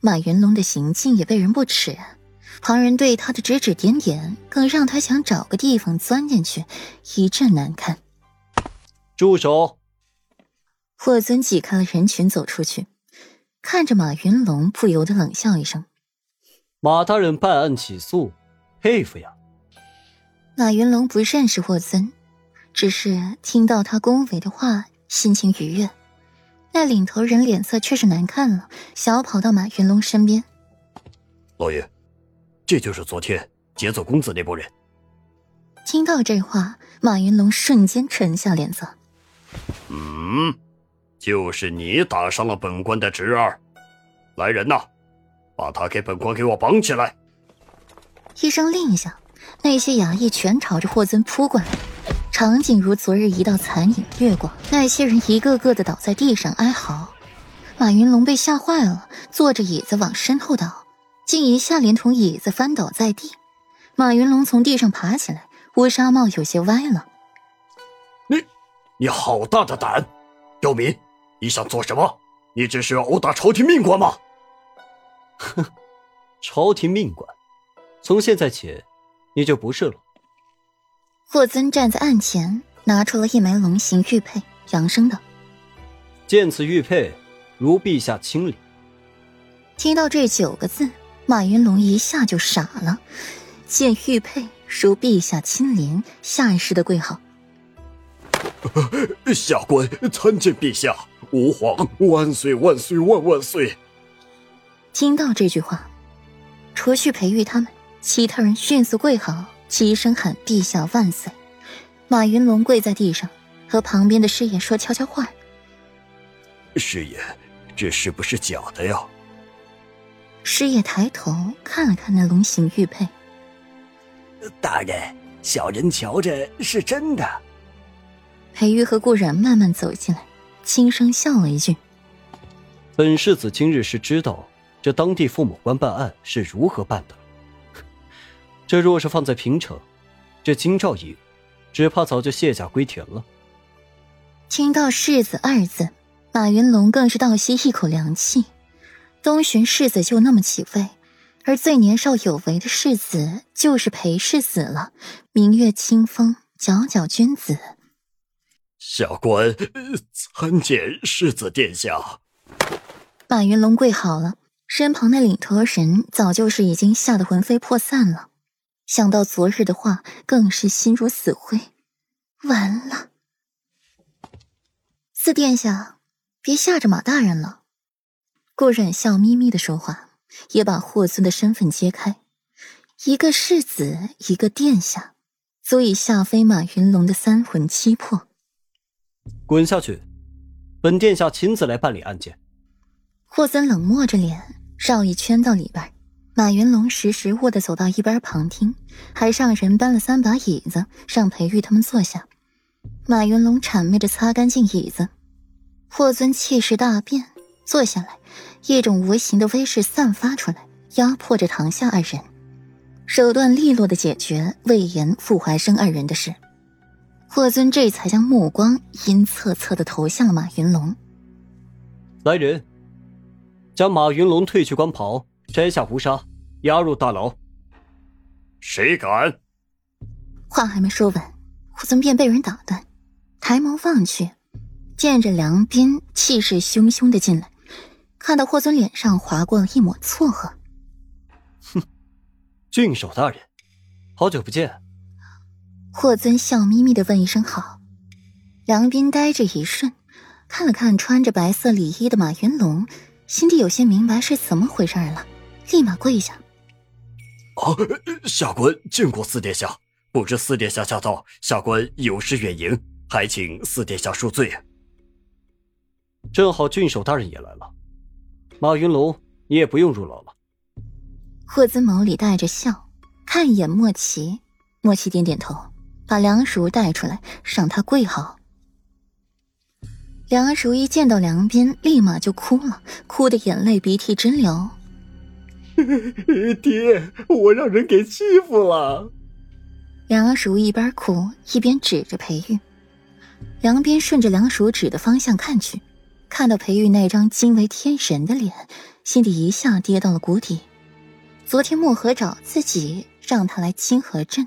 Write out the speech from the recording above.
马云龙的行径也被人不齿，旁人对他的指指点点，更让他想找个地方钻进去，一阵难堪。住手！霍尊挤开了人群走出去，看着马云龙，不由得冷笑一声：“马大人办案起诉，佩服呀。”马云龙不认识霍尊，只是听到他恭维的话，心情愉悦。那领头人脸色却是难看了，想要跑到马云龙身边。老爷，这就是昨天劫走公子那拨人。听到这话，马云龙瞬间沉下脸色。嗯，就是你打伤了本官的侄儿。来人呐，把他给本官给我绑起来！一声令下。那些衙役全朝着霍尊扑过来，场景如昨日一道残影掠过，那些人一个个的倒在地上哀嚎。马云龙被吓坏了，坐着椅子往身后倒，竟一下连同椅子翻倒在地。马云龙从地上爬起来，乌纱帽有些歪了。你，你好大的胆！刁民，你想做什么？你这是要殴打朝廷命官吗？哼，朝廷命官，从现在起。你就不是了。霍尊站在案前，拿出了一枚龙形玉佩，扬声道：“见此玉佩，如陛下亲临。”听到这九个字，马云龙一下就傻了。见玉佩，如陛下亲临，下意识的跪好。下官参见陛下，吾皇万岁万岁万万岁！听到这句话，除去裴玉他们。其他人迅速跪好，齐声喊“陛下万岁”。马云龙跪在地上，和旁边的师爷说悄悄话：“师爷，这是不是假的呀？”师爷抬头看了看那龙形玉佩，大人，小人瞧着是真的。裴玉和顾然慢慢走进来，轻声笑了一句：“本世子今日是知道这当地父母官办案是如何办的。”这若是放在平城，这金兆尹只怕早就卸甲归田了。听到“世子”二字，马云龙更是倒吸一口凉气。东巡世子就那么几位，而最年少有为的世子就是裴世子了，明月清风，皎皎君子。下官参见世子殿下。马云龙跪好了，身旁的领头人早就是已经吓得魂飞魄散了。想到昨日的话，更是心如死灰。完了，四殿下，别吓着马大人了。顾忍笑眯眯的说话，也把霍尊的身份揭开。一个世子，一个殿下，足以吓飞马云龙的三魂七魄。滚下去！本殿下亲自来办理案件。霍尊冷漠着脸，绕一圈到里边。马云龙识时务的走到一边旁听，还让人搬了三把椅子，让裴玉他们坐下。马云龙谄媚着擦干净椅子，霍尊气势大变，坐下来，一种无形的威势散发出来，压迫着堂下二人，手段利落的解决魏延、傅怀生二人的事。霍尊这才将目光阴恻恻的投向了马云龙。来人，将马云龙褪去官袍。摘下胡纱，押入大牢。谁敢？话还没说完，霍尊便被人打断。抬眸望去，见着梁斌气势汹汹的进来，看到霍尊脸上划过了一抹错愕。哼，郡守大人，好久不见。霍尊笑眯眯的问一声好。梁斌呆着一瞬，看了看穿着白色礼衣的马云龙，心里有些明白是怎么回事了。立马跪下！啊，下官见过四殿下，不知四殿下驾到，下官有失远迎，还请四殿下恕罪。正好郡守大人也来了，马云龙，你也不用入牢了。霍尊眸里带着笑，看一眼莫奇，莫奇点点头，把梁叔带出来，让他跪好。梁叔一见到梁斌，立马就哭了，哭的眼泪鼻涕直流。爹，我让人给欺负了。梁叔一边哭一边指着裴玉，梁斌顺着梁叔指的方向看去，看到裴玉那张惊为天神的脸，心底一下跌到了谷底。昨天漠河找自己，让他来清河镇，